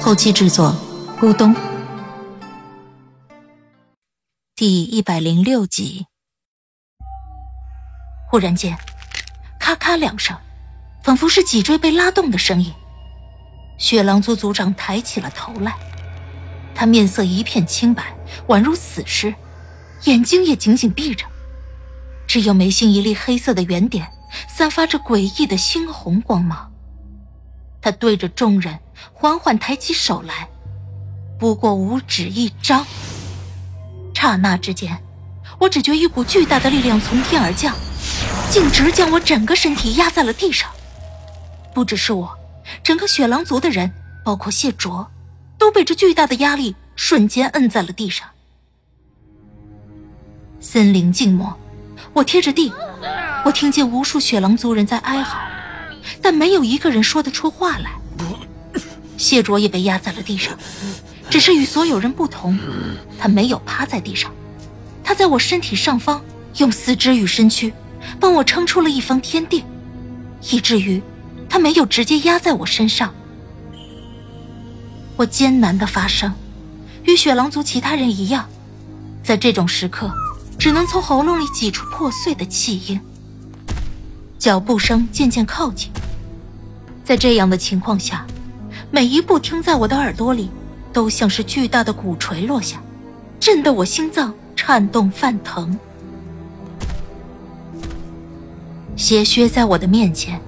后期制作：咕咚。第一百零六集。忽然间，咔咔两声，仿佛是脊椎被拉动的声音。雪狼族族长抬起了头来，他面色一片清白，宛如死尸，眼睛也紧紧闭着，只有眉心一粒黑色的圆点，散发着诡异的猩红光芒。他对着众人缓缓抬起手来，不过五指一张。刹那之间，我只觉一股巨大的力量从天而降，径直将我整个身体压在了地上。不只是我，整个雪狼族的人，包括谢卓，都被这巨大的压力瞬间摁在了地上。森林静默，我贴着地，我听见无数雪狼族人在哀嚎，但没有一个人说得出话来。谢卓也被压在了地上。只是与所有人不同，他没有趴在地上，他在我身体上方，用四肢与身躯帮我撑出了一方天地，以至于他没有直接压在我身上。我艰难的发声，与雪狼族其他人一样，在这种时刻，只能从喉咙里挤出破碎的气音。脚步声渐渐靠近，在这样的情况下，每一步听在我的耳朵里。都像是巨大的鼓槌落下，震得我心脏颤动泛疼。鞋靴在我的面前，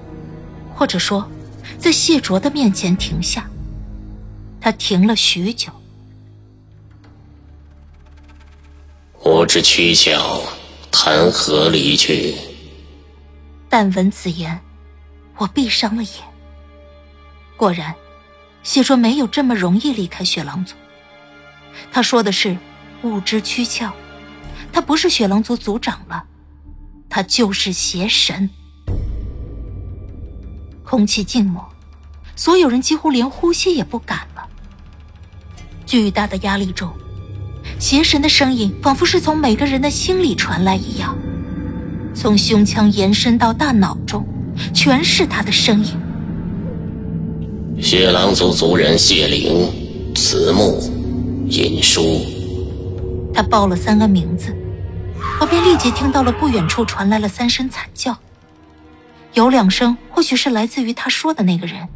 或者说，在谢卓的面前停下。他停了许久。我之躯壳，谈何离去？但闻此言，我闭上了眼。果然。谢卓没有这么容易离开雪狼族。他说的是物之躯壳，他不是雪狼族族长了，他就是邪神。空气静默，所有人几乎连呼吸也不敢了。巨大的压力中，邪神的声音仿佛是从每个人的心里传来一样，从胸腔延伸到大脑中，全是他的声音。血狼族族人谢灵、慈木、尹书。他报了三个名字，我便立即听到了不远处传来了三声惨叫。有两声或许是来自于他说的那个人，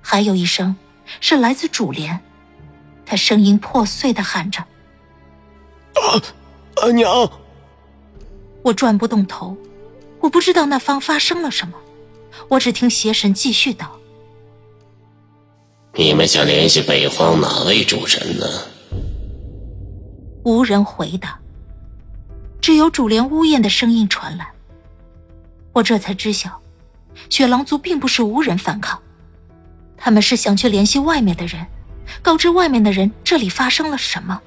还有一声是来自主莲。他声音破碎的喊着：“啊，阿娘！”我转不动头，我不知道那方发生了什么，我只听邪神继续道。你们想联系北荒哪位主神呢？无人回答，只有主莲呜咽的声音传来。我这才知晓，雪狼族并不是无人反抗，他们是想去联系外面的人，告知外面的人这里发生了什么，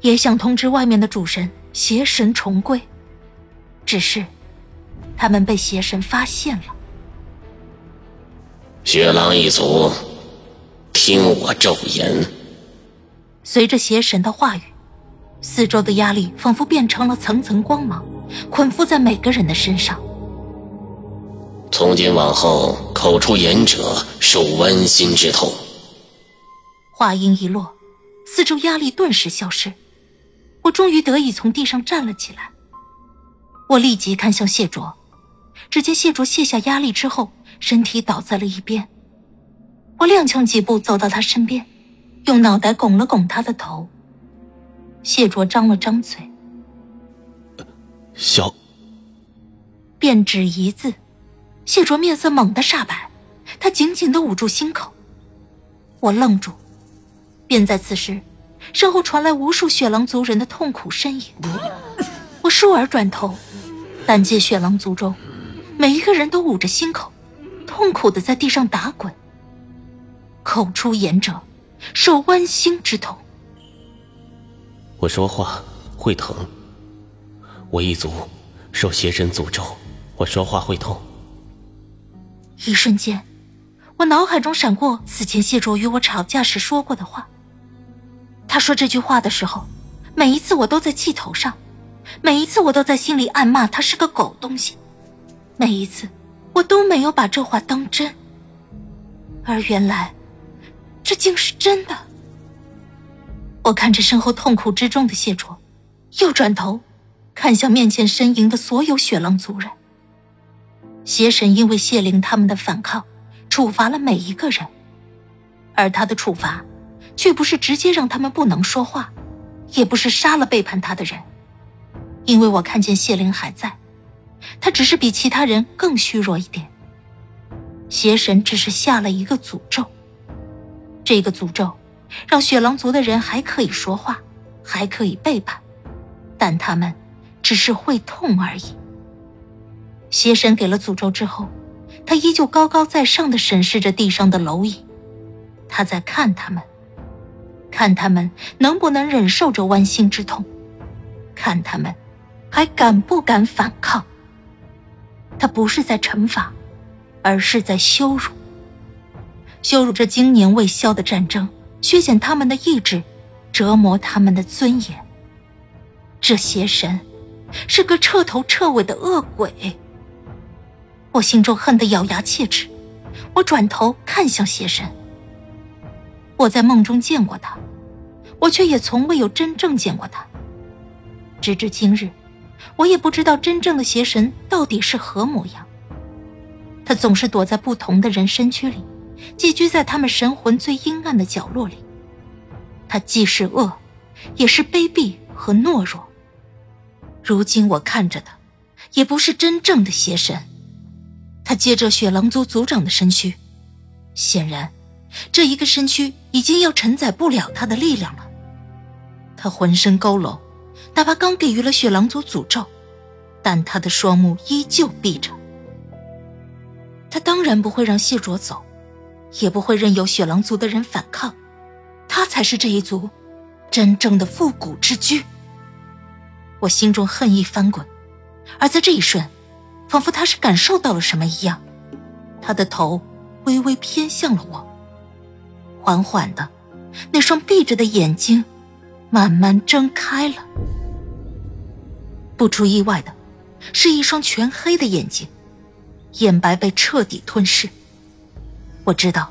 也想通知外面的主神邪神重归。只是，他们被邪神发现了。雪狼一族。听我咒言。随着邪神的话语，四周的压力仿佛变成了层层光芒，捆缚在每个人的身上。从今往后，口出言者受剜心之痛。话音一落，四周压力顿时消失，我终于得以从地上站了起来。我立即看向谢卓，只见谢卓卸下压力之后，身体倒在了一边。我踉跄几步走到他身边，用脑袋拱了拱他的头。谢卓张了张嘴，小，便只一字。谢卓面色猛地煞白，他紧紧的捂住心口。我愣住，便在此时，身后传来无数雪狼族人的痛苦呻吟。我倏尔转头，但见雪狼族中每一个人都捂着心口，痛苦的在地上打滚。口出言者，受剜心之痛。我说话会疼，我一族受邪神诅咒，我说话会痛。一瞬间，我脑海中闪过此前谢卓与我吵架时说过的话。他说这句话的时候，每一次我都在气头上，每一次我都在心里暗骂他是个狗东西，每一次我都没有把这话当真。而原来，这竟是真的。我看着身后痛苦之中的谢卓，又转头看向面前呻吟的所有雪狼族人。邪神因为谢灵他们的反抗，处罚了每一个人，而他的处罚。却不是直接让他们不能说话，也不是杀了背叛他的人，因为我看见谢灵还在，他只是比其他人更虚弱一点。邪神只是下了一个诅咒，这个诅咒让雪狼族的人还可以说话，还可以背叛，但他们只是会痛而已。邪神给了诅咒之后，他依旧高高在上的审视着地上的蝼蚁，他在看他们。看他们能不能忍受着剜心之痛，看他们还敢不敢反抗。他不是在惩罚，而是在羞辱，羞辱这经年未消的战争，削减他们的意志，折磨他们的尊严。这邪神是个彻头彻尾的恶鬼。我心中恨得咬牙切齿，我转头看向邪神。我在梦中见过他，我却也从未有真正见过他。直至今日，我也不知道真正的邪神到底是何模样。他总是躲在不同的人身躯里，寄居在他们神魂最阴暗的角落里。他既是恶，也是卑鄙和懦弱。如今我看着他，也不是真正的邪神。他借着雪狼族族长的身躯，显然。这一个身躯已经要承载不了他的力量了，他浑身佝偻，哪怕刚给予了雪狼族诅咒，但他的双目依旧闭着。他当然不会让谢卓走，也不会任由雪狼族的人反抗，他才是这一族真正的复古之居。我心中恨意翻滚，而在这一瞬，仿佛他是感受到了什么一样，他的头微微偏向了我。缓缓的，那双闭着的眼睛慢慢睁开了。不出意外的，是一双全黑的眼睛，眼白被彻底吞噬。我知道，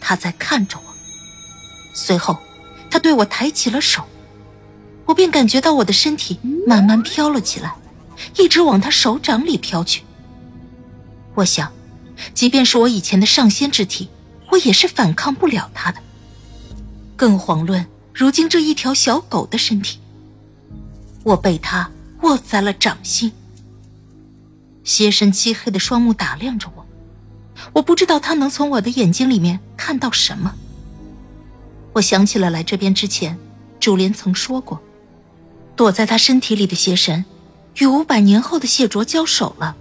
他在看着我。随后，他对我抬起了手，我便感觉到我的身体慢慢飘了起来，一直往他手掌里飘去。我想，即便是我以前的上仙之体。我也是反抗不了他的，更遑论如今这一条小狗的身体。我被他握在了掌心，邪神漆黑的双目打量着我，我不知道他能从我的眼睛里面看到什么。我想起了来这边之前，主莲曾说过，躲在他身体里的邪神，与五百年后的谢卓交手了，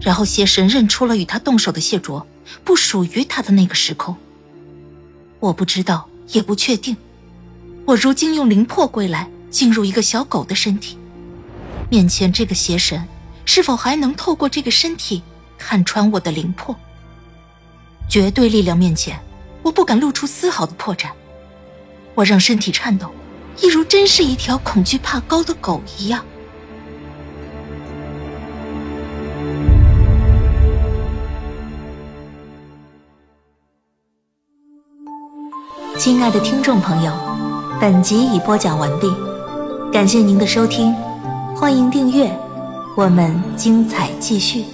然后邪神认出了与他动手的谢卓。不属于他的那个时空，我不知道，也不确定。我如今用灵魄归来，进入一个小狗的身体，面前这个邪神是否还能透过这个身体看穿我的灵魄？绝对力量面前，我不敢露出丝毫的破绽。我让身体颤抖，一如真是一条恐惧怕高的狗一样。亲爱的听众朋友，本集已播讲完毕，感谢您的收听，欢迎订阅，我们精彩继续。